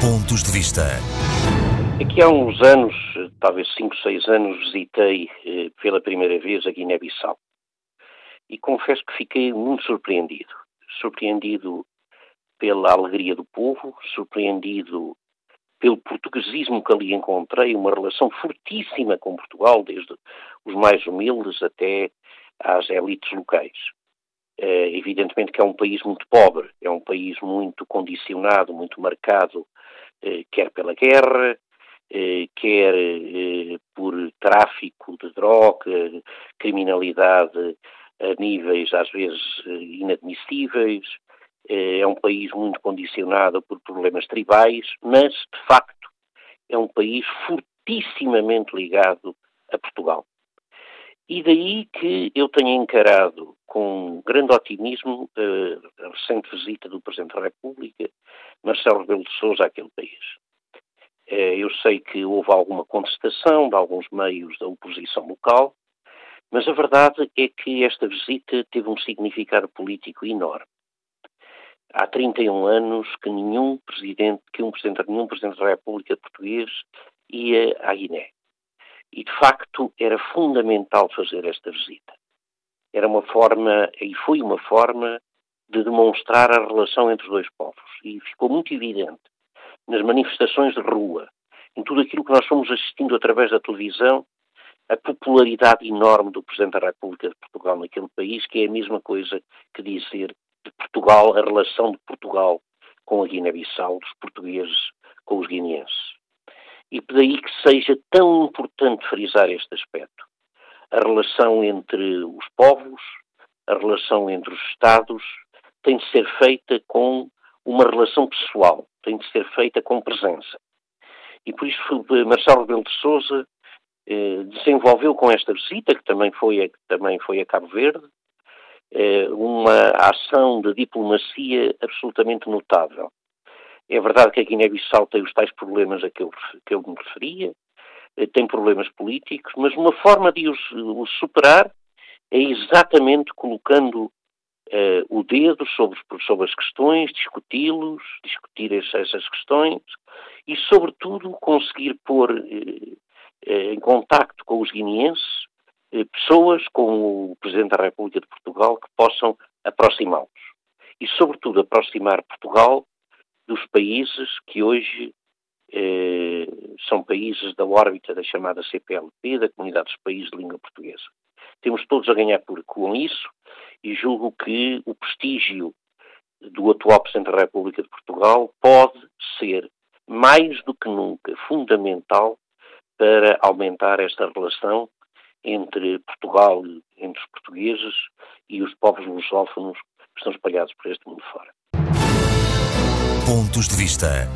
Pontos de Vista. Aqui há uns anos, talvez 5, 6 anos, visitei eh, pela primeira vez a Guiné-Bissau. E confesso que fiquei muito surpreendido. Surpreendido pela alegria do povo, surpreendido pelo portuguesismo que ali encontrei, uma relação fortíssima com Portugal, desde os mais humildes até às elites locais. É, evidentemente que é um país muito pobre, é um país muito condicionado, muito marcado, eh, quer pela guerra, eh, quer eh, por tráfico de droga, criminalidade a níveis às vezes inadmissíveis, é um país muito condicionado por problemas tribais, mas de facto é um país fortissimamente ligado a Portugal. E daí que eu tenho encarado com grande otimismo a recente visita do Presidente da República, Marcelo Rebelo de Sousa, àquele país. Eh, eu sei que houve alguma contestação de alguns meios da oposição local, mas a verdade é que esta visita teve um significado político enorme. Há 31 anos que nenhum presidente, que um presidente, nenhum presidente da República português ia à Guiné. E, de facto, era fundamental fazer esta visita. Era uma forma, e foi uma forma, de demonstrar a relação entre os dois povos. E ficou muito evidente nas manifestações de rua, em tudo aquilo que nós fomos assistindo através da televisão, a popularidade enorme do Presidente da República de Portugal naquele país, que é a mesma coisa que dizer de Portugal, a relação de Portugal com a Guiné-Bissau, dos portugueses com os guineenses. E daí que seja tão importante frisar este aspecto. A relação entre os povos, a relação entre os Estados, tem de ser feita com uma relação pessoal, tem de ser feita com presença. E por isso Marcelo Rebelo de Sousa eh, desenvolveu com esta visita, que também foi a, também foi a Cabo Verde, eh, uma ação de diplomacia absolutamente notável. É verdade que a Guiné-Bissau tem os tais problemas a que eu, que eu me referia, tem problemas políticos, mas uma forma de os, os superar é exatamente colocando uh, o dedo sobre, sobre as questões, discuti-los, discutir essas questões e, sobretudo, conseguir pôr uh, em contacto com os guineenses pessoas como o Presidente da República de Portugal que possam aproximá-los. E, sobretudo, aproximar Portugal dos países que hoje eh, são países da órbita da chamada CPLP, da Comunidade dos Países de Língua Portuguesa. Temos todos a ganhar por, com isso e julgo que o prestígio do atual Presidente da República de Portugal pode ser, mais do que nunca, fundamental para aumentar esta relação entre Portugal, entre os portugueses e os povos lusófonos que estão espalhados por este mundo fora. Pontos de Vista.